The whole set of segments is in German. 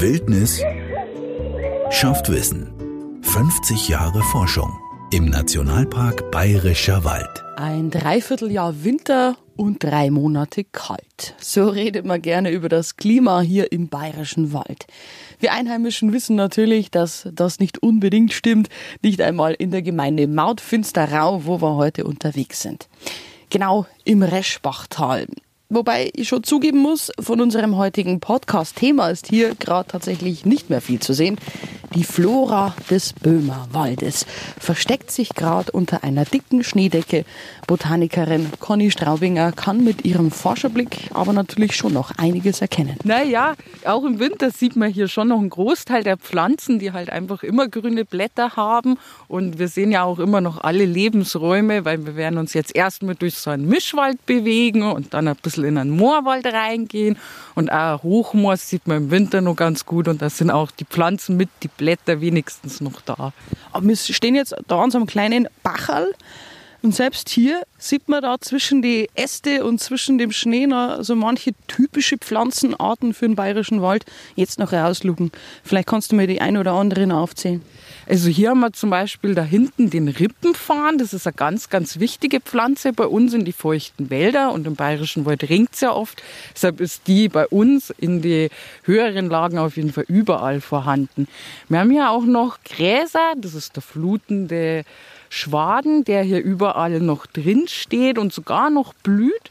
Wildnis schafft Wissen. 50 Jahre Forschung im Nationalpark Bayerischer Wald. Ein Dreivierteljahr Winter und drei Monate kalt. So redet man gerne über das Klima hier im Bayerischen Wald. Wir Einheimischen wissen natürlich, dass das nicht unbedingt stimmt, nicht einmal in der Gemeinde Mautfinsterau, wo wir heute unterwegs sind. Genau im Reschbachtal. Wobei ich schon zugeben muss, von unserem heutigen Podcast-Thema ist hier gerade tatsächlich nicht mehr viel zu sehen. Die Flora des Böhmerwaldes versteckt sich gerade unter einer dicken Schneedecke. Botanikerin Conny Straubinger kann mit ihrem Forscherblick aber natürlich schon noch einiges erkennen. Naja, auch im Winter sieht man hier schon noch einen Großteil der Pflanzen, die halt einfach immer grüne Blätter haben. Und wir sehen ja auch immer noch alle Lebensräume, weil wir werden uns jetzt erstmal durch so einen Mischwald bewegen und dann ein bisschen in einen Moorwald reingehen. Und auch Hochmoor sieht man im Winter noch ganz gut. Und da sind auch die Pflanzen mit, die Blätter wenigstens noch da. Aber wir stehen jetzt da an so einem kleinen Bachal. Und selbst hier sieht man da zwischen die Äste und zwischen dem Schnee noch so manche typische Pflanzenarten für den bayerischen Wald jetzt noch rauslugen. Vielleicht kannst du mir die ein oder anderen aufzählen. Also hier haben wir zum Beispiel da hinten den Rippenfarn. Das ist eine ganz, ganz wichtige Pflanze bei uns in die feuchten Wälder und im bayerischen Wald ringt es ja oft. Deshalb ist die bei uns in die höheren Lagen auf jeden Fall überall vorhanden. Wir haben hier auch noch Gräser. Das ist der flutende Schwaden, der hier überall noch drin steht und sogar noch blüht.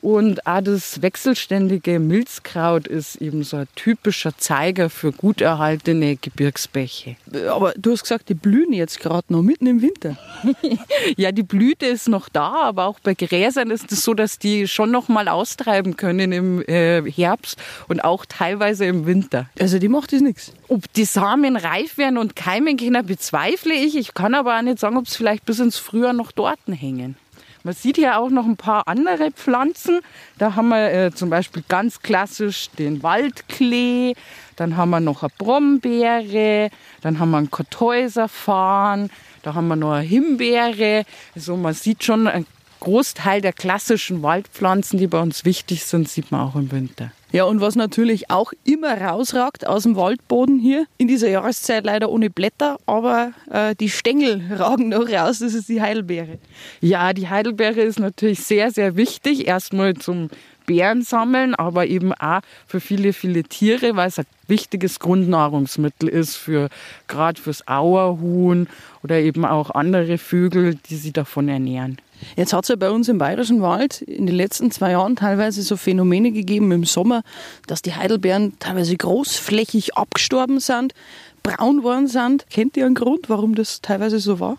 Und auch das wechselständige Milzkraut ist eben so ein typischer Zeiger für gut erhaltene Gebirgsbäche. Aber du hast gesagt, die blühen jetzt gerade noch mitten im Winter. ja, die Blüte ist noch da, aber auch bei Gräsern ist es so, dass die schon noch mal austreiben können im äh, Herbst und auch teilweise im Winter. Also die macht das nichts. Ob die Samen reif werden und keimen können, bezweifle ich. Ich kann aber auch nicht sagen, ob es vielleicht bis ins Frühjahr noch dort hängen. Man sieht hier auch noch ein paar andere Pflanzen. Da haben wir äh, zum Beispiel ganz klassisch den Waldklee, dann haben wir noch eine Brombeere, dann haben wir einen Kartäuserfarn, da haben wir noch eine Himbeere. Also man sieht schon einen Großteil der klassischen Waldpflanzen, die bei uns wichtig sind, sieht man auch im Winter. Ja, und was natürlich auch immer rausragt aus dem Waldboden hier, in dieser Jahreszeit leider ohne Blätter, aber äh, die Stängel ragen noch raus, das ist die Heidelbeere. Ja, die Heidelbeere ist natürlich sehr, sehr wichtig. Erstmal zum Beeren sammeln, aber eben auch für viele, viele Tiere, weil es ein wichtiges Grundnahrungsmittel ist für gerade fürs Auerhuhn oder eben auch andere Vögel, die sich davon ernähren. Jetzt hat es ja bei uns im Bayerischen Wald in den letzten zwei Jahren teilweise so Phänomene gegeben im Sommer, dass die Heidelbeeren teilweise großflächig abgestorben sind, braun worden sind. Kennt ihr einen Grund, warum das teilweise so war?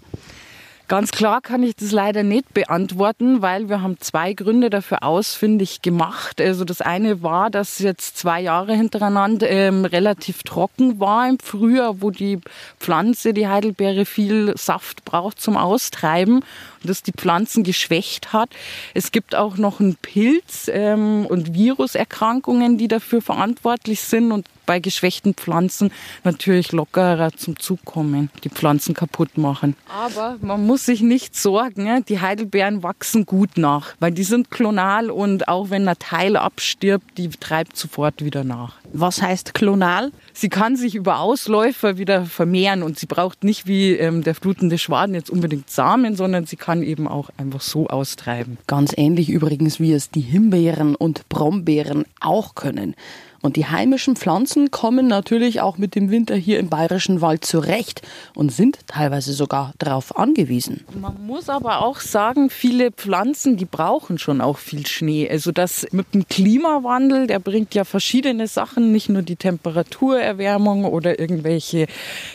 Ganz klar kann ich das leider nicht beantworten, weil wir haben zwei Gründe dafür ausfindig gemacht. Also das eine war, dass jetzt zwei Jahre hintereinander ähm, relativ trocken war im Frühjahr, wo die Pflanze, die Heidelbeere, viel Saft braucht zum Austreiben und das die Pflanzen geschwächt hat. Es gibt auch noch einen Pilz ähm, und Viruserkrankungen, die dafür verantwortlich sind und bei geschwächten Pflanzen natürlich lockerer zum Zug kommen, die Pflanzen kaputt machen. Aber man muss sich nicht sorgen, die Heidelbeeren wachsen gut nach, weil die sind klonal und auch wenn ein Teil abstirbt, die treibt sofort wieder nach. Was heißt klonal? Sie kann sich über Ausläufer wieder vermehren und sie braucht nicht wie ähm, der flutende Schwaden jetzt unbedingt Samen, sondern sie kann eben auch einfach so austreiben. Ganz ähnlich übrigens, wie es die Himbeeren und Brombeeren auch können. Und die heimischen Pflanzen kommen natürlich auch mit dem Winter hier im bayerischen Wald zurecht und sind teilweise sogar darauf angewiesen. Man muss aber auch sagen, viele Pflanzen, die brauchen schon auch viel Schnee. Also das mit dem Klimawandel, der bringt ja verschiedene Sachen, nicht nur die Temperaturerwärmung oder irgendwelche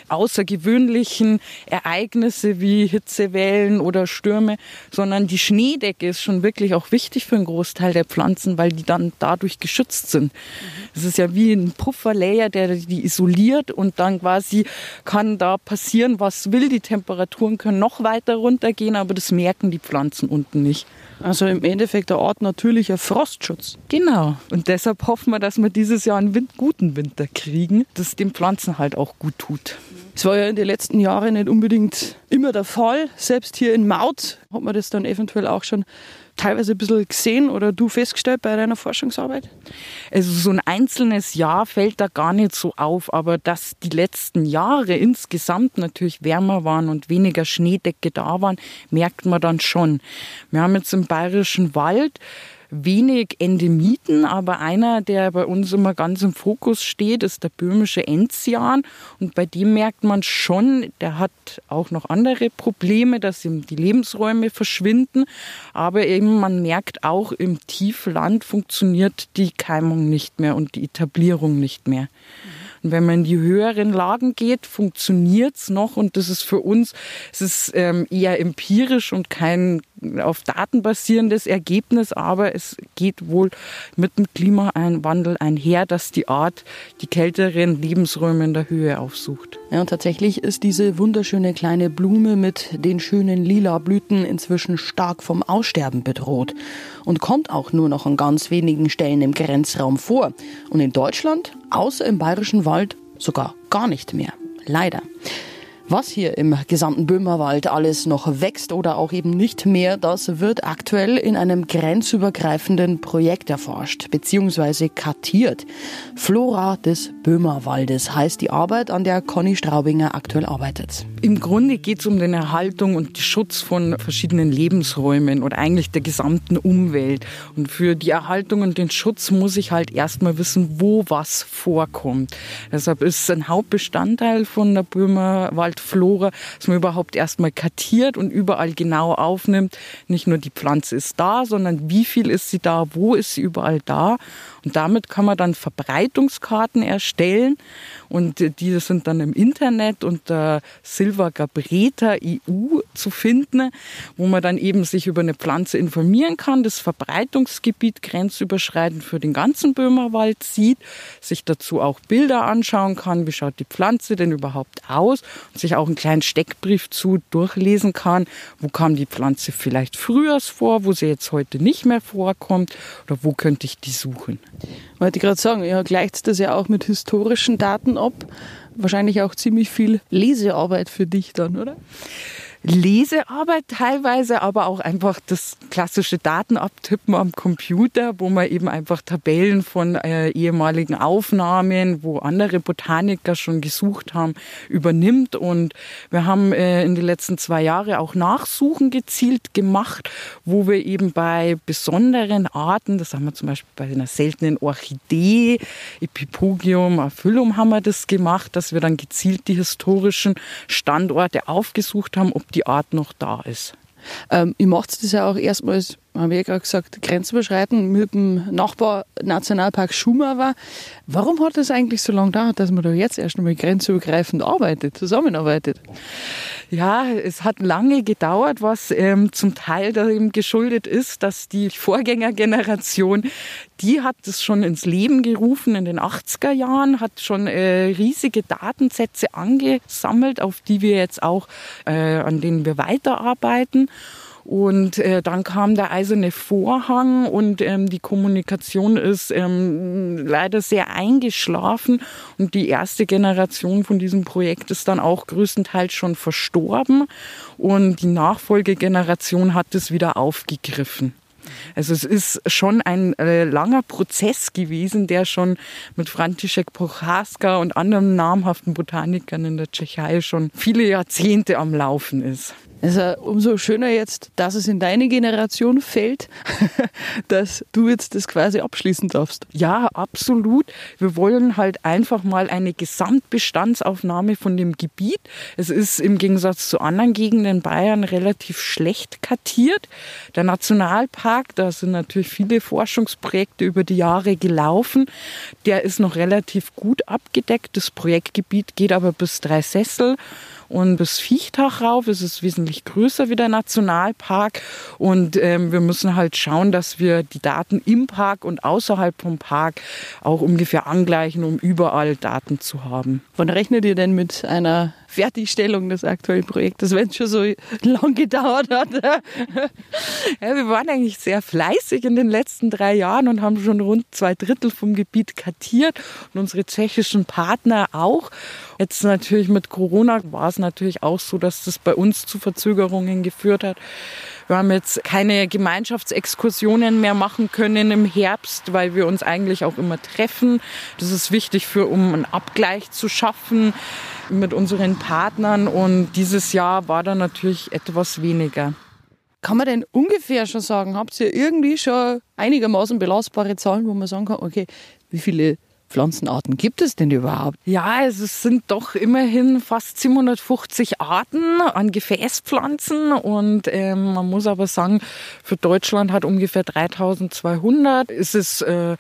außergewöhnlichen Ereignisse wie Hitzewellen oder Stürme, sondern die Schneedecke ist schon wirklich auch wichtig für einen Großteil der Pflanzen, weil die dann dadurch geschützt sind. Das ist ja wie ein Pufferlayer, der die isoliert und dann quasi kann da passieren, was will. Die Temperaturen können noch weiter runtergehen, aber das merken die Pflanzen unten nicht. Also im Endeffekt eine Art natürlicher Frostschutz. Genau. Und deshalb hoffen wir, dass wir dieses Jahr einen guten Winter kriegen, das den Pflanzen halt auch gut tut. Es war ja in den letzten Jahren nicht unbedingt immer der Fall. Selbst hier in Maut hat man das dann eventuell auch schon teilweise ein bisschen gesehen oder du festgestellt bei deiner Forschungsarbeit? Also so ein einzelnes Jahr fällt da gar nicht so auf, aber dass die letzten Jahre insgesamt natürlich wärmer waren und weniger Schneedecke da waren, merkt man dann schon. Wir haben jetzt im Bayerischen Wald wenig Endemiten, aber einer, der bei uns immer ganz im Fokus steht, ist der böhmische Enzian. Und bei dem merkt man schon, der hat auch noch andere Probleme, dass ihm die Lebensräume verschwinden. Aber eben man merkt auch, im Tiefland funktioniert die Keimung nicht mehr und die Etablierung nicht mehr. Und wenn man in die höheren Lagen geht, funktioniert es noch. Und das ist für uns, es ist ähm, eher empirisch und kein auf Daten basierendes Ergebnis, aber es geht wohl mit dem Klimawandel einher, dass die Art die kälteren Lebensräume in der Höhe aufsucht. Ja, und tatsächlich ist diese wunderschöne kleine Blume mit den schönen lila Blüten inzwischen stark vom Aussterben bedroht und kommt auch nur noch an ganz wenigen Stellen im Grenzraum vor. Und in Deutschland, außer im Bayerischen Wald, sogar gar nicht mehr. Leider. Was hier im gesamten Böhmerwald alles noch wächst oder auch eben nicht mehr, das wird aktuell in einem grenzübergreifenden Projekt erforscht bzw. kartiert. Flora des Böhmerwaldes heißt die Arbeit, an der Conny Straubinger aktuell arbeitet. Im Grunde geht es um den Erhaltung und Schutz von verschiedenen Lebensräumen oder eigentlich der gesamten Umwelt. Und für die Erhaltung und den Schutz muss ich halt erstmal wissen, wo was vorkommt. Deshalb ist ein Hauptbestandteil von der Böhmerwald Waldflora, dass man überhaupt erstmal kartiert und überall genau aufnimmt. Nicht nur die Pflanze ist da, sondern wie viel ist sie da, wo ist sie überall da. Und damit kann man dann Verbreitungskarten erstellen und diese sind dann im Internet unter Silva Gabreta EU zu finden, wo man dann eben sich über eine Pflanze informieren kann, das Verbreitungsgebiet grenzüberschreitend für den ganzen Böhmerwald sieht, sich dazu auch Bilder anschauen kann, wie schaut die Pflanze denn überhaupt aus und sich auch einen kleinen Steckbrief zu durchlesen kann, wo kam die Pflanze vielleicht früher vor, wo sie jetzt heute nicht mehr vorkommt oder wo könnte ich die suchen. Wollte ich gerade sagen, ja, gleicht das ja auch mit historischen Daten ab. Wahrscheinlich auch ziemlich viel Lesearbeit für dich dann, oder? Lesearbeit teilweise, aber auch einfach das klassische Datenabtippen am Computer, wo man eben einfach Tabellen von äh, ehemaligen Aufnahmen, wo andere Botaniker schon gesucht haben, übernimmt. Und wir haben äh, in den letzten zwei Jahren auch Nachsuchen gezielt gemacht, wo wir eben bei besonderen Arten, das haben wir zum Beispiel bei einer seltenen Orchidee, Epipogium aphyllum haben wir das gemacht, dass wir dann gezielt die historischen Standorte aufgesucht haben, ob die Art noch da ist. Ähm, ich mache das ja auch erstmals, haben wir ja gerade gesagt, grenzüberschreitend mit dem Nachbar Nationalpark Schumauer. Warum hat das eigentlich so lange gedauert, dass man da jetzt erst einmal grenzübergreifend arbeitet, zusammenarbeitet? Ja, es hat lange gedauert, was ähm, zum Teil darin geschuldet ist, dass die Vorgängergeneration, die hat es schon ins Leben gerufen in den 80er Jahren, hat schon äh, riesige Datensätze angesammelt, auf die wir jetzt auch, äh, an denen wir weiterarbeiten. Und äh, dann kam der eiserne Vorhang und ähm, die Kommunikation ist ähm, leider sehr eingeschlafen. Und die erste Generation von diesem Projekt ist dann auch größtenteils schon verstorben. Und die Nachfolgegeneration hat es wieder aufgegriffen. Also es ist schon ein äh, langer Prozess gewesen, der schon mit František Prochaska und anderen namhaften Botanikern in der Tschechei schon viele Jahrzehnte am Laufen ist. Also umso schöner jetzt, dass es in deine Generation fällt, dass du jetzt das quasi abschließen darfst. Ja, absolut. Wir wollen halt einfach mal eine Gesamtbestandsaufnahme von dem Gebiet. Es ist im Gegensatz zu anderen Gegenden Bayern relativ schlecht kartiert. Der Nationalpark, da sind natürlich viele Forschungsprojekte über die Jahre gelaufen. Der ist noch relativ gut abgedeckt. Das Projektgebiet geht aber bis Dreisessel und bis Viechtach rauf. Es ist wesentlich größer wie der Nationalpark und ähm, wir müssen halt schauen, dass wir die Daten im Park und außerhalb vom Park auch ungefähr angleichen, um überall Daten zu haben. Wann rechnet ihr denn mit einer Fertigstellung des aktuellen Projektes, wenn es schon so lang gedauert hat? ja, wir waren eigentlich sehr fleißig in den letzten drei Jahren und haben schon rund zwei Drittel vom Gebiet kartiert und unsere tschechischen Partner auch. Jetzt natürlich mit Corona war es natürlich auch so, dass das bei uns zu Verzögerungen geführt hat. Wir haben jetzt keine Gemeinschaftsexkursionen mehr machen können im Herbst, weil wir uns eigentlich auch immer treffen. Das ist wichtig für, um einen Abgleich zu schaffen mit unseren Partnern. Und dieses Jahr war da natürlich etwas weniger. Kann man denn ungefähr schon sagen, habt ihr irgendwie schon einigermaßen belastbare Zahlen, wo man sagen kann, okay, wie viele Pflanzenarten gibt es denn überhaupt? Ja, also es sind doch immerhin fast 750 Arten an Gefäßpflanzen und ähm, man muss aber sagen, für Deutschland hat ungefähr 3200 ist es äh,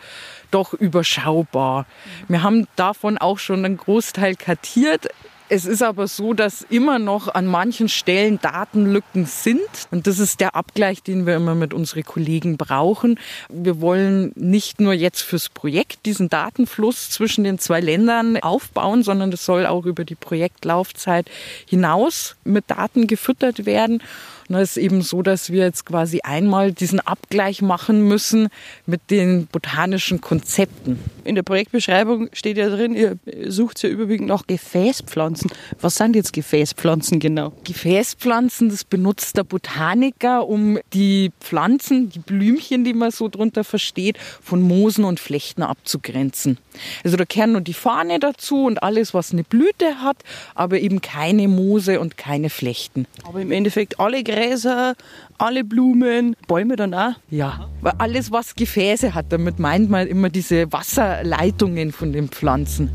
doch überschaubar. Wir haben davon auch schon einen Großteil kartiert. Es ist aber so, dass immer noch an manchen Stellen Datenlücken sind. Und das ist der Abgleich, den wir immer mit unseren Kollegen brauchen. Wir wollen nicht nur jetzt fürs Projekt diesen Datenfluss zwischen den zwei Ländern aufbauen, sondern das soll auch über die Projektlaufzeit hinaus mit Daten gefüttert werden. Und es ist eben so, dass wir jetzt quasi einmal diesen Abgleich machen müssen mit den botanischen Konzepten. In der Projektbeschreibung steht ja drin, ihr sucht ja überwiegend nach Gefäßpflanzen. Was sind jetzt Gefäßpflanzen genau? Gefäßpflanzen, das benutzt der Botaniker, um die Pflanzen, die Blümchen, die man so drunter versteht, von Moosen und Flechten abzugrenzen. Also da kehren nur die Fahne dazu und alles, was eine Blüte hat, aber eben keine Moose und keine Flechten. Aber im Endeffekt alle Gräser, alle Blumen, Bäume dann auch? Ja, alles, was Gefäße hat. Damit meint man immer diese Wasserleitungen von den Pflanzen.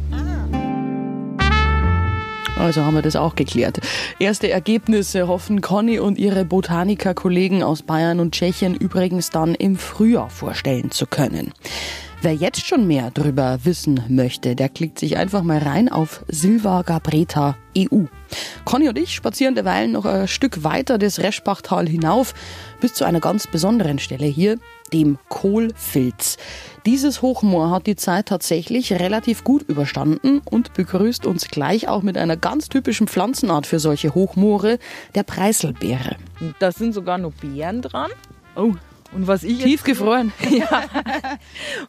Also haben wir das auch geklärt. Erste Ergebnisse hoffen Conny und ihre Botaniker-Kollegen aus Bayern und Tschechien übrigens dann im Frühjahr vorstellen zu können. Wer jetzt schon mehr darüber wissen möchte, der klickt sich einfach mal rein auf Silva Gabreta EU. Conny und ich spazieren derweil noch ein Stück weiter das Reschbachtal hinauf bis zu einer ganz besonderen Stelle hier, dem Kohlfilz. Dieses Hochmoor hat die Zeit tatsächlich relativ gut überstanden und begrüßt uns gleich auch mit einer ganz typischen Pflanzenart für solche Hochmoore, der Preiselbeere. Da sind sogar noch Beeren dran. Oh, und was ich tiefgefroren. ja.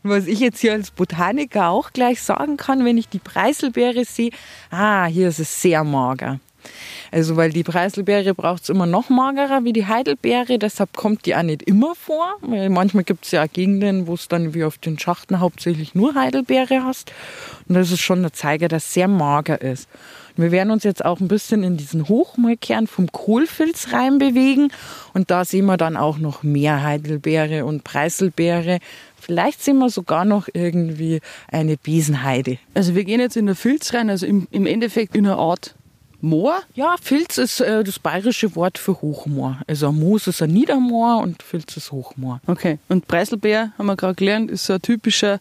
Und was ich jetzt hier als Botaniker auch gleich sagen kann, wenn ich die Preiselbeere sehe, ah, hier ist es sehr mager. Also weil die Preiselbeere braucht es immer noch magerer wie die Heidelbeere, deshalb kommt die auch nicht immer vor. Weil manchmal gibt es ja auch Gegenden, wo es dann wie auf den Schachten hauptsächlich nur Heidelbeere hast. Und das ist schon ein Zeiger, dass es sehr mager ist. Wir werden uns jetzt auch ein bisschen in diesen Hochmoorkern vom Kohlfilz reinbewegen und da sehen wir dann auch noch mehr Heidelbeere und Preiselbeere. Vielleicht sehen wir sogar noch irgendwie eine Besenheide. Also wir gehen jetzt in der Filz rein, also im, im Endeffekt in einer Art Moor? Ja, Filz ist äh, das bayerische Wort für Hochmoor. Also Moos ist ein Niedermoor und Filz ist Hochmoor. Okay. Und Preiselbeer, haben wir gerade gelernt, ist so ein typischer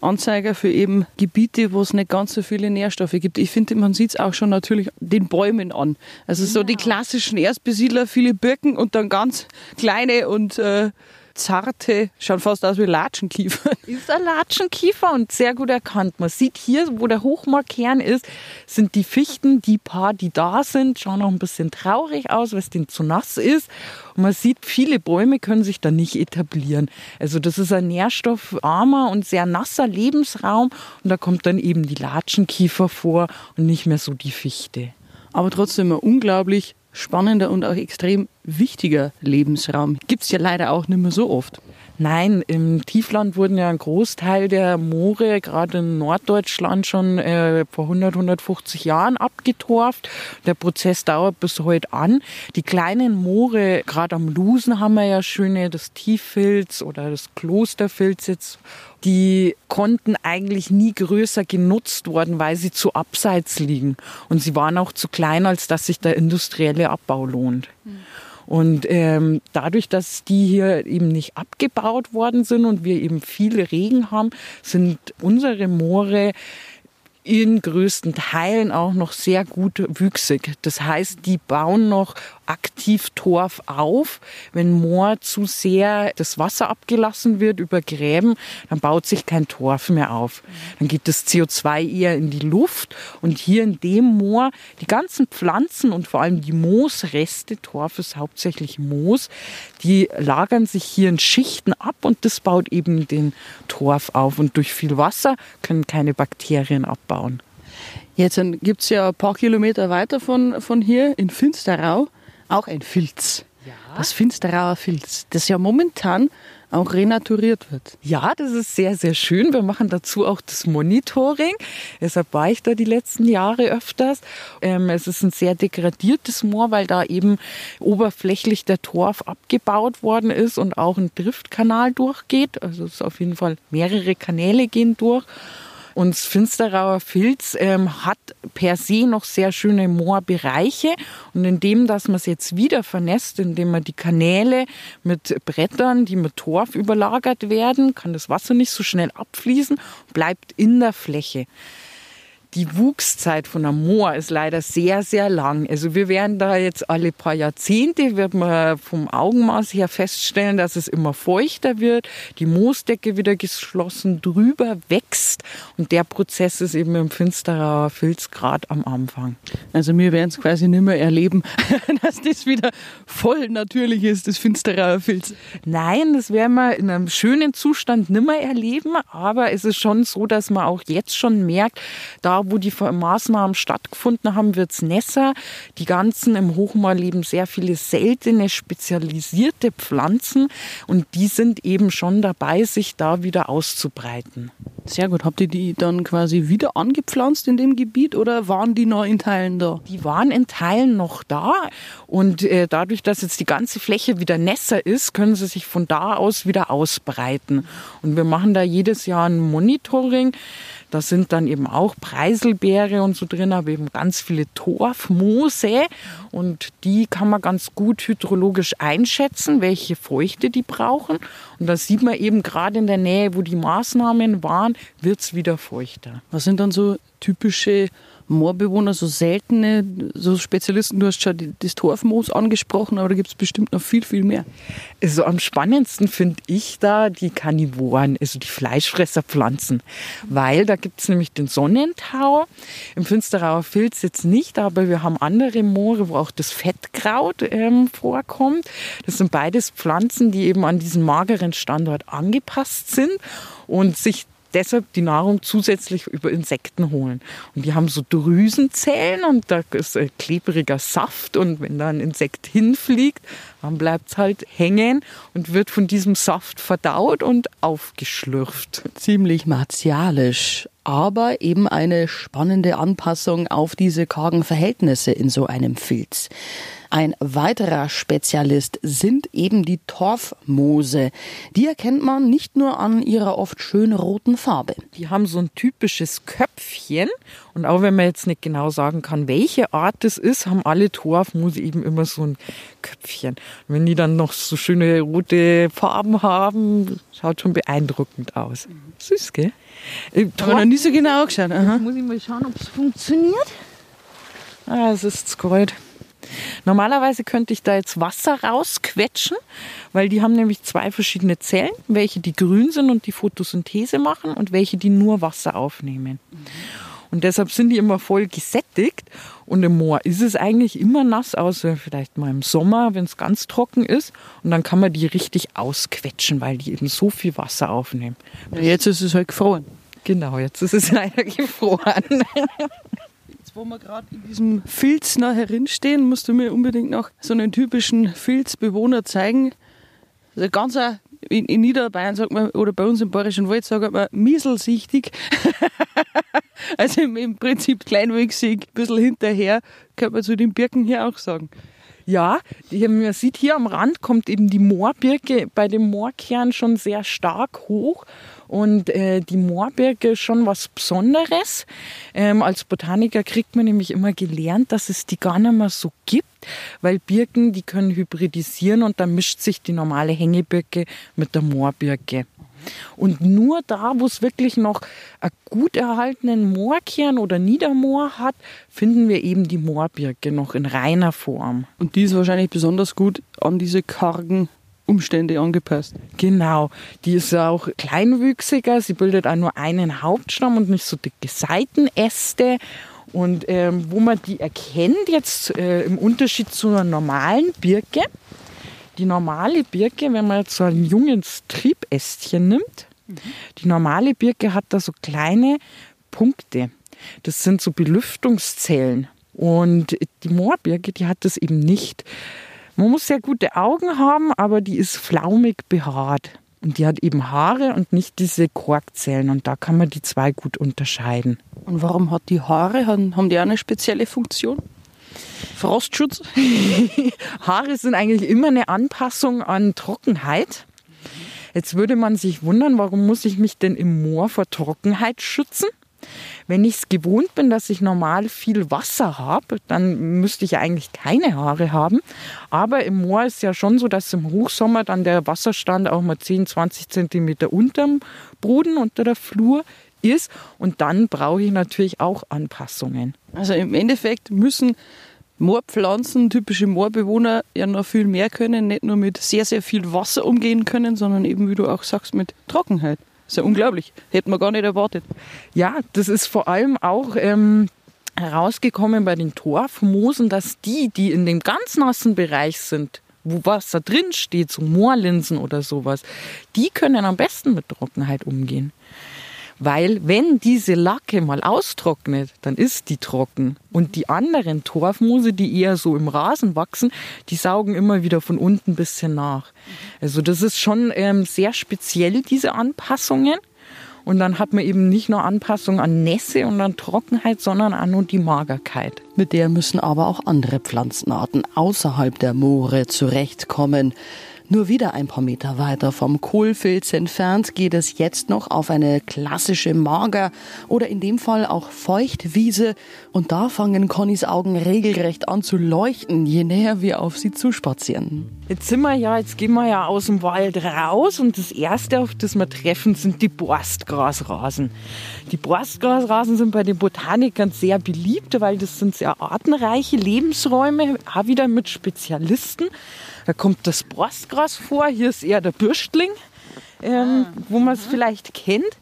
Anzeiger für eben Gebiete, wo es nicht ganz so viele Nährstoffe gibt. Ich finde, man sieht es auch schon natürlich den Bäumen an. Also so die klassischen Erstbesiedler, viele Birken und dann ganz kleine und äh, zarte, schauen fast aus wie Latschenkiefer. Ist ein Latschenkiefer und sehr gut erkannt. Man sieht hier, wo der Hochmoorkern ist, sind die Fichten, die paar, die da sind, schauen auch ein bisschen traurig aus, weil es denen zu nass ist. Und man sieht, viele Bäume können sich da nicht etablieren. Also das ist ein nährstoffarmer und sehr nasser Lebensraum und da kommt dann eben die Latschenkiefer vor und nicht mehr so die Fichte. Aber trotzdem ein unglaublich spannender und auch extrem wichtiger Lebensraum. Gibt es ja leider auch nicht mehr so oft. Nein, im Tiefland wurden ja ein Großteil der Moore, gerade in Norddeutschland, schon äh, vor 100, 150 Jahren abgetorft. Der Prozess dauert bis heute an. Die kleinen Moore, gerade am Lusen haben wir ja schöne, das Tieffilz oder das Klosterfilz jetzt die konnten eigentlich nie größer genutzt worden, weil sie zu abseits liegen. Und sie waren auch zu klein, als dass sich der industrielle Abbau lohnt. Mhm. Und ähm, dadurch, dass die hier eben nicht abgebaut worden sind und wir eben viel Regen haben, sind unsere Moore in größten Teilen auch noch sehr gut wüchsig. Das heißt, die bauen noch aktiv Torf auf. Wenn Moor zu sehr das Wasser abgelassen wird über Gräben, dann baut sich kein Torf mehr auf. Dann geht das CO2 eher in die Luft und hier in dem Moor die ganzen Pflanzen und vor allem die Moosreste, Torf ist hauptsächlich Moos, die lagern sich hier in Schichten ab und das baut eben den Torf auf und durch viel Wasser können keine Bakterien abbauen. Jetzt gibt es ja ein paar Kilometer weiter von, von hier in Finsterau auch ein Filz. Ja. Das Finsterauer Filz, das ja momentan auch renaturiert wird. Ja, das ist sehr, sehr schön. Wir machen dazu auch das Monitoring. Deshalb war ich da die letzten Jahre öfters. Ähm, es ist ein sehr degradiertes Moor, weil da eben oberflächlich der Torf abgebaut worden ist und auch ein Driftkanal durchgeht. Also es ist auf jeden Fall mehrere Kanäle gehen durch. Und das Finsterauer Filz ähm, hat per se noch sehr schöne Moorbereiche. Und indem, dass man es jetzt wieder vernässt, indem man die Kanäle mit Brettern, die mit Torf überlagert werden, kann das Wasser nicht so schnell abfließen, bleibt in der Fläche die Wuchszeit von einem Moor ist leider sehr, sehr lang. Also wir werden da jetzt alle paar Jahrzehnte, wird man vom Augenmaß her feststellen, dass es immer feuchter wird, die Moosdecke wieder geschlossen drüber wächst und der Prozess ist eben im Finsterer Filz gerade am Anfang. Also wir werden es quasi nicht mehr erleben, dass das wieder voll natürlich ist, das Finsterer Filz. Nein, das werden wir in einem schönen Zustand nicht mehr erleben, aber es ist schon so, dass man auch jetzt schon merkt, da wo die Maßnahmen stattgefunden haben, wird es nässer. Die ganzen im Hochmoor leben sehr viele seltene, spezialisierte Pflanzen und die sind eben schon dabei, sich da wieder auszubreiten. Sehr gut. Habt ihr die dann quasi wieder angepflanzt in dem Gebiet oder waren die noch in Teilen da? Die waren in Teilen noch da und äh, dadurch, dass jetzt die ganze Fläche wieder nässer ist, können sie sich von da aus wieder ausbreiten. Und wir machen da jedes Jahr ein Monitoring. Da sind dann eben auch Preiselbeere und so drin, aber eben ganz viele Torfmoose und die kann man ganz gut hydrologisch einschätzen, welche Feuchte die brauchen. Und da sieht man eben gerade in der Nähe, wo die Maßnahmen waren, wird es wieder feuchter. Was sind dann so typische Moorbewohner, so seltene, so Spezialisten, du hast schon das Torfmoos angesprochen, aber da gibt es bestimmt noch viel, viel mehr. Also am spannendsten finde ich da die Karnivoren, also die Fleischfresserpflanzen, weil da gibt es nämlich den Sonnentau, im Finsterauer Filz jetzt nicht, aber wir haben andere Moore, wo auch das Fettkraut ähm, vorkommt. Das sind beides Pflanzen, die eben an diesen mageren Standort angepasst sind und sich deshalb die Nahrung zusätzlich über Insekten holen. Und die haben so Drüsenzellen und da ist klebriger Saft und wenn da ein Insekt hinfliegt, dann bleibt es halt hängen und wird von diesem Saft verdaut und aufgeschlürft. Ziemlich martialisch, aber eben eine spannende Anpassung auf diese kargen Verhältnisse in so einem Filz. Ein weiterer Spezialist sind eben die Torfmoose. Die erkennt man nicht nur an ihrer oft schön roten Farbe. Die haben so ein typisches Köpfchen und auch wenn man jetzt nicht genau sagen kann, welche Art das ist, haben alle Torfmoose eben immer so ein Köpfchen. Und wenn die dann noch so schöne rote Farben haben, schaut schon beeindruckend aus. Süß, gell? Ich habe noch nie so genau angeschaut. Jetzt muss ich mal schauen, ob es funktioniert. Ah, es ist Gold. Normalerweise könnte ich da jetzt Wasser rausquetschen, weil die haben nämlich zwei verschiedene Zellen, welche die grün sind und die Photosynthese machen und welche die nur Wasser aufnehmen. Und deshalb sind die immer voll gesättigt. Und im Moor ist es eigentlich immer nass, außer vielleicht mal im Sommer, wenn es ganz trocken ist. Und dann kann man die richtig ausquetschen, weil die eben so viel Wasser aufnehmen. Jetzt ist es halt gefroren. Genau, jetzt ist es leider gefroren. Jetzt, wo wir gerade in diesem Filz noch herinstehen, musst du mir unbedingt noch so einen typischen Filzbewohner zeigen. Also ganz in, in Niederbayern sagt man, oder bei uns im Bayerischen Wald sagt man mieselsichtig. also im, im Prinzip kleinwüchsig, ein bisschen hinterher, könnte man zu den Birken hier auch sagen. Ja, man sieht hier am Rand kommt eben die Moorbirke bei dem Moorkern schon sehr stark hoch. Und äh, die Moorbirke ist schon was Besonderes. Ähm, als Botaniker kriegt man nämlich immer gelernt, dass es die gar nicht mehr so gibt, weil Birken, die können hybridisieren und dann mischt sich die normale Hängebirke mit der Moorbirke. Und nur da, wo es wirklich noch einen gut erhaltenen Moorkern oder Niedermoor hat, finden wir eben die Moorbirke noch in reiner Form. Und die ist wahrscheinlich besonders gut an diese kargen Umstände angepasst. Genau, die ist auch kleinwüchsiger, sie bildet auch nur einen Hauptstamm und nicht so dicke Seitenäste. Und ähm, wo man die erkennt, jetzt äh, im Unterschied zu einer normalen Birke, die normale Birke, wenn man jetzt so ein junges Triebəstchen nimmt, mhm. die normale Birke hat da so kleine Punkte. Das sind so Belüftungszellen. Und die Moorbirke, die hat das eben nicht. Man muss sehr gute Augen haben, aber die ist flaumig behaart. Und die hat eben Haare und nicht diese Korkzellen. Und da kann man die zwei gut unterscheiden. Und warum hat die Haare? Haben die auch eine spezielle Funktion? Frostschutz? Haare sind eigentlich immer eine Anpassung an Trockenheit. Jetzt würde man sich wundern, warum muss ich mich denn im Moor vor Trockenheit schützen? Wenn ich es gewohnt bin, dass ich normal viel Wasser habe, dann müsste ich ja eigentlich keine Haare haben. Aber im Moor ist ja schon so, dass im Hochsommer dann der Wasserstand auch mal 10, 20 Zentimeter unterm Boden, unter der Flur ist. Und dann brauche ich natürlich auch Anpassungen. Also im Endeffekt müssen Moorpflanzen, typische Moorbewohner ja noch viel mehr können, nicht nur mit sehr, sehr viel Wasser umgehen können, sondern eben, wie du auch sagst, mit Trockenheit. Das ist ja unglaublich. Hätte man gar nicht erwartet. Ja, das ist vor allem auch ähm, herausgekommen bei den Torfmoosen, dass die, die in dem ganz nassen Bereich sind, wo Wasser drin steht, so Moorlinsen oder sowas, die können am besten mit Trockenheit umgehen. Weil wenn diese Lacke mal austrocknet, dann ist die trocken. Und die anderen Torfmoose, die eher so im Rasen wachsen, die saugen immer wieder von unten ein bisschen nach. Also das ist schon ähm, sehr speziell, diese Anpassungen. Und dann hat man eben nicht nur Anpassung an Nässe und an Trockenheit, sondern auch nur die Magerkeit. Mit der müssen aber auch andere Pflanzenarten außerhalb der Moore zurechtkommen. Nur wieder ein paar Meter weiter vom Kohlfilz entfernt geht es jetzt noch auf eine klassische Mager oder in dem Fall auch Feuchtwiese und da fangen Connys Augen regelrecht an zu leuchten, je näher wir auf sie zuspazieren. Jetzt sind wir ja, jetzt gehen wir ja aus dem Wald raus und das erste, auf das wir treffen, sind die Borstgrasrasen. Die Borstgrasrasen sind bei den Botanikern sehr beliebt, weil das sind sehr artenreiche Lebensräume, auch wieder mit Spezialisten. Da kommt das Borstgras vor, hier ist eher der Bürstling, ähm, ah, wo man es vielleicht kennt.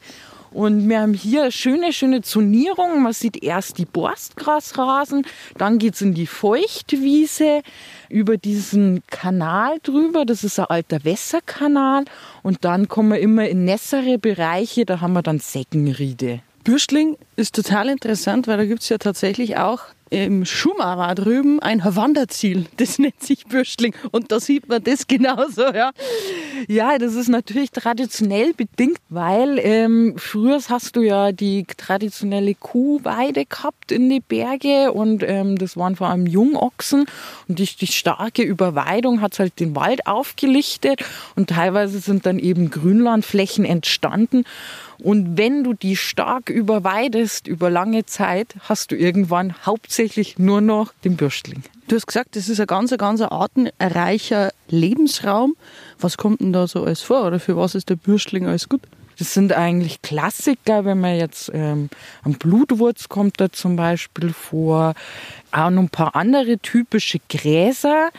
Und wir haben hier schöne, schöne Zonierung. Man sieht erst die Borstgrasrasen, dann geht es in die Feuchtwiese über diesen Kanal drüber. Das ist ein alter Wässerkanal. Und dann kommen wir immer in nässere Bereiche, da haben wir dann Säckenriede. Bürstling ist total interessant, weil da gibt es ja tatsächlich auch im Schumara drüben ein Wanderziel. Das nennt sich Bürstling. Und da sieht man das genauso, ja. Ja, das ist natürlich traditionell bedingt, weil ähm, früher hast du ja die traditionelle Kuhweide gehabt in die Berge und ähm, das waren vor allem Jungochsen und die, die starke Überweidung hat halt den Wald aufgelichtet und teilweise sind dann eben Grünlandflächen entstanden und wenn du die stark überweidest über lange Zeit, hast du irgendwann hauptsächlich nur noch den Bürstling. Du hast gesagt, das ist ein ganz, ganz artenreicher Lebensraum. Was kommt denn da so alles vor oder für was ist der Bürstling alles gut? Das sind eigentlich Klassiker, wenn man jetzt ähm, am Blutwurz kommt da zum Beispiel vor, auch noch ein paar andere typische Gräser.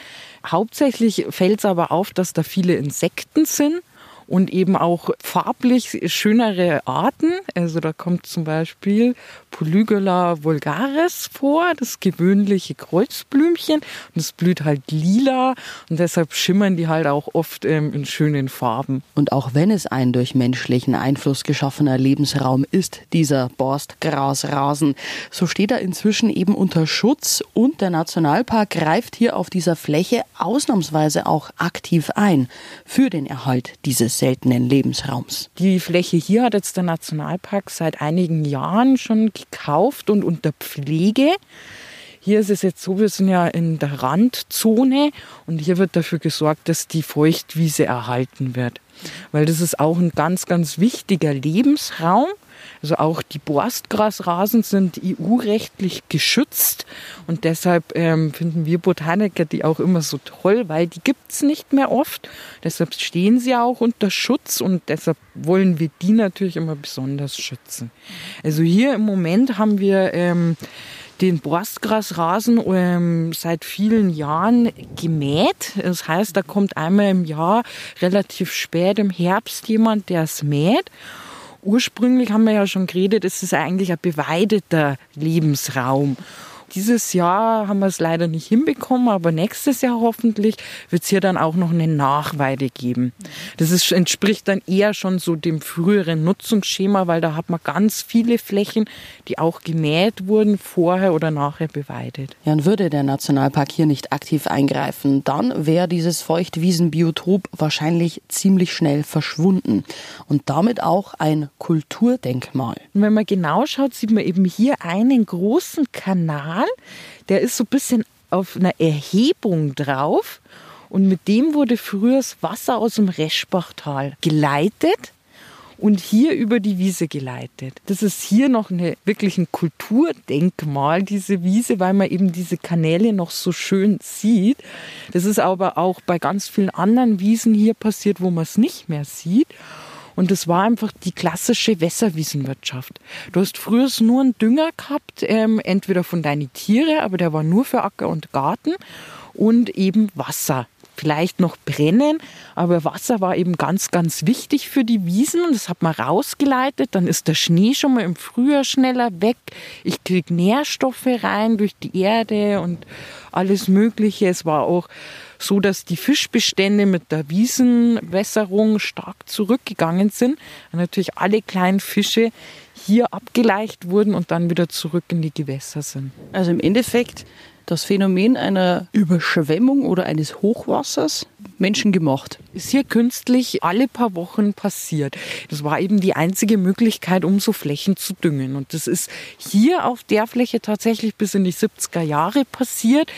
Hauptsächlich fällt es aber auf, dass da viele Insekten sind und eben auch farblich schönere Arten. Also da kommt zum Beispiel Polygula vulgaris vor, das gewöhnliche Kreuzblümchen. Und es blüht halt lila und deshalb schimmern die halt auch oft ähm, in schönen Farben. Und auch wenn es ein durch menschlichen Einfluss geschaffener Lebensraum ist, dieser Borstgrasrasen, so steht er inzwischen eben unter Schutz und der Nationalpark greift hier auf dieser Fläche ausnahmsweise auch aktiv ein für den Erhalt dieses seltenen Lebensraums. Die Fläche hier hat jetzt der Nationalpark seit einigen Jahren schon gekauft und unter Pflege. Hier ist es jetzt so, wir sind ja in der Randzone und hier wird dafür gesorgt, dass die Feuchtwiese erhalten wird. Weil das ist auch ein ganz, ganz wichtiger Lebensraum Also auch die Borstgrasrasen sind EU-rechtlich geschützt und deshalb ähm, finden wir Botaniker die auch immer so toll, weil die gibt es nicht mehr oft. Deshalb stehen sie auch unter Schutz und deshalb wollen wir die natürlich immer besonders schützen. Also hier im Moment haben wir ähm, den Borstgrasrasen ähm, seit vielen Jahren gemäht. Das heißt, da kommt einmal im Jahr relativ spät im Herbst jemand, der es mäht. Ursprünglich haben wir ja schon geredet, es ist eigentlich ein beweideter Lebensraum. Dieses Jahr haben wir es leider nicht hinbekommen, aber nächstes Jahr hoffentlich wird es hier dann auch noch eine Nachweide geben. Das ist, entspricht dann eher schon so dem früheren Nutzungsschema, weil da hat man ganz viele Flächen, die auch gemäht wurden, vorher oder nachher beweidet. Ja, und würde der Nationalpark hier nicht aktiv eingreifen, dann wäre dieses Feuchtwiesenbiotop wahrscheinlich ziemlich schnell verschwunden und damit auch ein Kulturdenkmal. Und wenn man genau schaut, sieht man eben hier einen großen Kanal Kanal. Der ist so ein bisschen auf einer Erhebung drauf. Und mit dem wurde früher das Wasser aus dem Reschbachtal geleitet und hier über die Wiese geleitet. Das ist hier noch eine, wirklich ein Kulturdenkmal, diese Wiese, weil man eben diese Kanäle noch so schön sieht. Das ist aber auch bei ganz vielen anderen Wiesen hier passiert, wo man es nicht mehr sieht. Und das war einfach die klassische Wässerwiesenwirtschaft. Du hast früher nur einen Dünger gehabt, ähm, entweder von deinen Tiere, aber der war nur für Acker und Garten und eben Wasser vielleicht noch brennen, aber Wasser war eben ganz, ganz wichtig für die Wiesen und das hat man rausgeleitet. Dann ist der Schnee schon mal im Frühjahr schneller weg. Ich kriege Nährstoffe rein durch die Erde und alles Mögliche. Es war auch so dass die Fischbestände mit der Wiesenwässerung stark zurückgegangen sind. Und natürlich alle kleinen Fische hier abgeleicht wurden und dann wieder zurück in die Gewässer sind. Also im Endeffekt das Phänomen einer Überschwemmung oder eines Hochwassers menschengemacht. Ist hier künstlich alle paar Wochen passiert. Das war eben die einzige Möglichkeit, um so Flächen zu düngen. Und das ist hier auf der Fläche tatsächlich bis in die 70er Jahre passiert.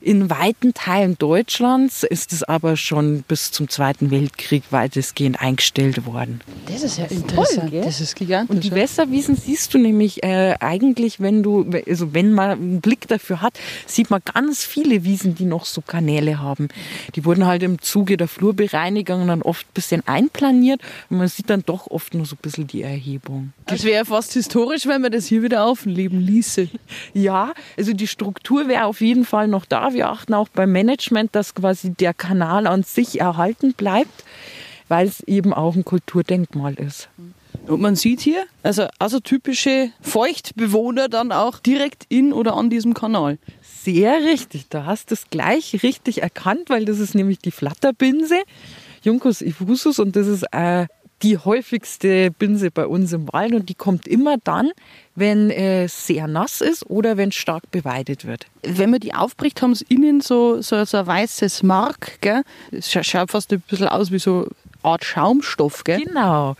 In weiten Teilen Deutschlands ist es aber schon bis zum Zweiten Weltkrieg weitestgehend eingestellt worden. Das ist ja interessant. Toll, das ist gigantisch. Und die Wässerwiesen siehst du nämlich äh, eigentlich, wenn du, also wenn man einen Blick dafür hat, sieht man ganz viele Wiesen, die noch so Kanäle haben. Die wurden halt im Zuge der Flurbereinigung dann oft ein bisschen einplaniert und man sieht dann doch oft nur so ein bisschen die Erhebung. Das wäre fast historisch, wenn man das hier wieder aufleben ließe. Ja, also die Struktur wäre auf jeden Fall noch da wir achten auch beim Management, dass quasi der Kanal an sich erhalten bleibt, weil es eben auch ein Kulturdenkmal ist. Und man sieht hier, also, also typische Feuchtbewohner dann auch direkt in oder an diesem Kanal. Sehr richtig, da hast du es gleich richtig erkannt, weil das ist nämlich die Flatterbinse, Juncus efusus und das ist äh, die häufigste Binse bei uns im Wald und die kommt immer dann, wenn es sehr nass ist oder wenn es stark beweidet wird. Wenn man die aufbricht, haben sie innen so, so, so ein weißes Mark. Gell? Es schaut fast ein bisschen aus wie so eine Art Schaumstoff. Gell? Genau.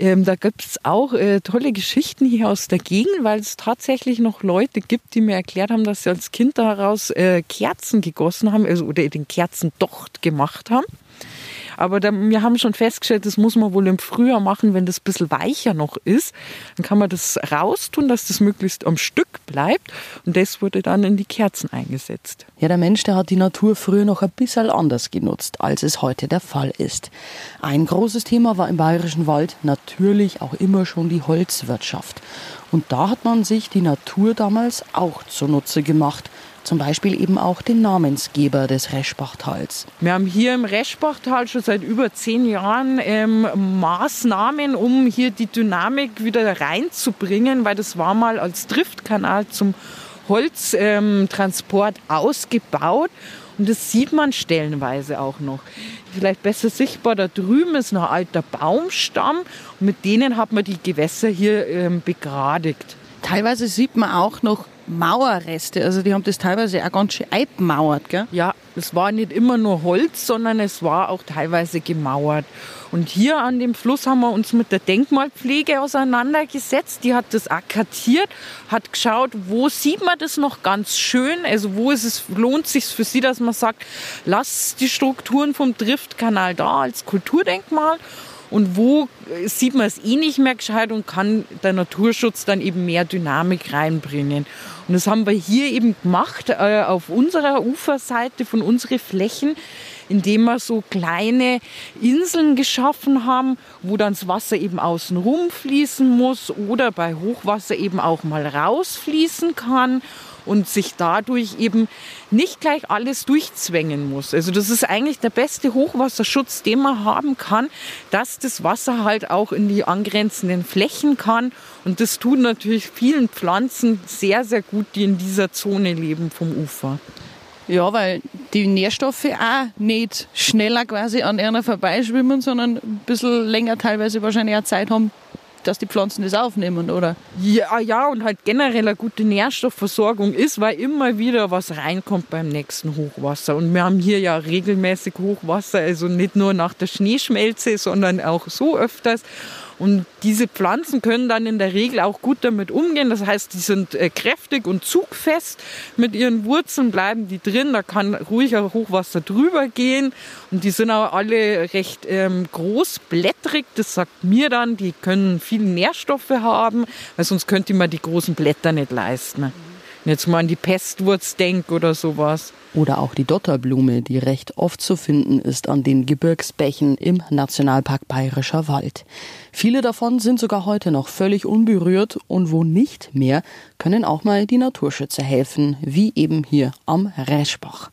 Ähm, da gibt es auch äh, tolle Geschichten hier aus der Gegend, weil es tatsächlich noch Leute gibt, die mir erklärt haben, dass sie als Kind daraus äh, Kerzen gegossen haben also, oder den Kerzendocht gemacht haben. Aber da, wir haben schon festgestellt, das muss man wohl im Frühjahr machen, wenn das ein bisschen weicher noch ist. Dann kann man das raustun, dass das möglichst am Stück bleibt. Und das wurde dann in die Kerzen eingesetzt. Ja, der Mensch, der hat die Natur früher noch ein bisschen anders genutzt, als es heute der Fall ist. Ein großes Thema war im Bayerischen Wald natürlich auch immer schon die Holzwirtschaft. Und da hat man sich die Natur damals auch zunutze gemacht zum Beispiel eben auch den Namensgeber des Reschbachtals. Wir haben hier im Reschbachtal schon seit über zehn Jahren ähm, Maßnahmen, um hier die Dynamik wieder reinzubringen, weil das war mal als Driftkanal zum Holztransport ähm, ausgebaut. Und das sieht man stellenweise auch noch. Vielleicht besser sichtbar, da drüben ist noch ein alter Baumstamm und mit denen hat man die Gewässer hier ähm, begradigt. Teilweise sieht man auch noch Mauerreste. Also die haben das teilweise auch ganz schön eingemauert, gell? Ja, es war nicht immer nur Holz, sondern es war auch teilweise gemauert. Und hier an dem Fluss haben wir uns mit der Denkmalpflege auseinandergesetzt. Die hat das akkartiert, hat geschaut, wo sieht man das noch ganz schön. Also wo ist es, lohnt sich für sie, dass man sagt, lass die Strukturen vom Driftkanal da als Kulturdenkmal und wo sieht man es eh nicht mehr gescheit und kann der Naturschutz dann eben mehr Dynamik reinbringen. Und das haben wir hier eben gemacht äh, auf unserer Uferseite von unseren Flächen indem wir so kleine Inseln geschaffen haben, wo dann das Wasser eben außen rum fließen muss oder bei Hochwasser eben auch mal rausfließen kann und sich dadurch eben nicht gleich alles durchzwängen muss. Also das ist eigentlich der beste Hochwasserschutz, den man haben kann, dass das Wasser halt auch in die angrenzenden Flächen kann. Und das tut natürlich vielen Pflanzen sehr, sehr gut, die in dieser Zone leben vom Ufer. Ja, weil die Nährstoffe auch nicht schneller quasi an einer vorbeischwimmen, sondern ein bisschen länger teilweise wahrscheinlich auch Zeit haben, dass die Pflanzen das aufnehmen, oder? Ja, ja, und halt generell eine gute Nährstoffversorgung ist, weil immer wieder was reinkommt beim nächsten Hochwasser. Und wir haben hier ja regelmäßig Hochwasser, also nicht nur nach der Schneeschmelze, sondern auch so öfters. Und diese Pflanzen können dann in der Regel auch gut damit umgehen. Das heißt, die sind äh, kräftig und zugfest. Mit ihren Wurzeln bleiben die drin. Da kann ruhiger Hochwasser drüber gehen. Und die sind auch alle recht ähm, großblättrig. Das sagt mir dann, die können viele Nährstoffe haben, weil sonst könnte man die großen Blätter nicht leisten. Jetzt mal an die Pestwurz denkt oder sowas. Oder auch die Dotterblume, die recht oft zu finden ist an den Gebirgsbächen im Nationalpark Bayerischer Wald. Viele davon sind sogar heute noch völlig unberührt und wo nicht mehr, können auch mal die Naturschützer helfen, wie eben hier am Reschbach.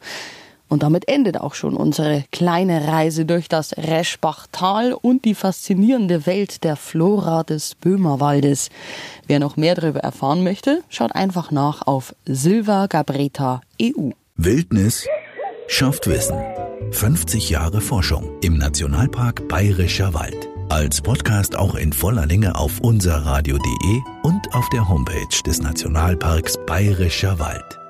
Und damit endet auch schon unsere kleine Reise durch das Reschbachtal und die faszinierende Welt der Flora des Böhmerwaldes. Wer noch mehr darüber erfahren möchte, schaut einfach nach auf Silva Gabreta EU. Wildnis schafft Wissen. 50 Jahre Forschung im Nationalpark Bayerischer Wald. Als Podcast auch in voller Länge auf unserradio.de und auf der Homepage des Nationalparks Bayerischer Wald.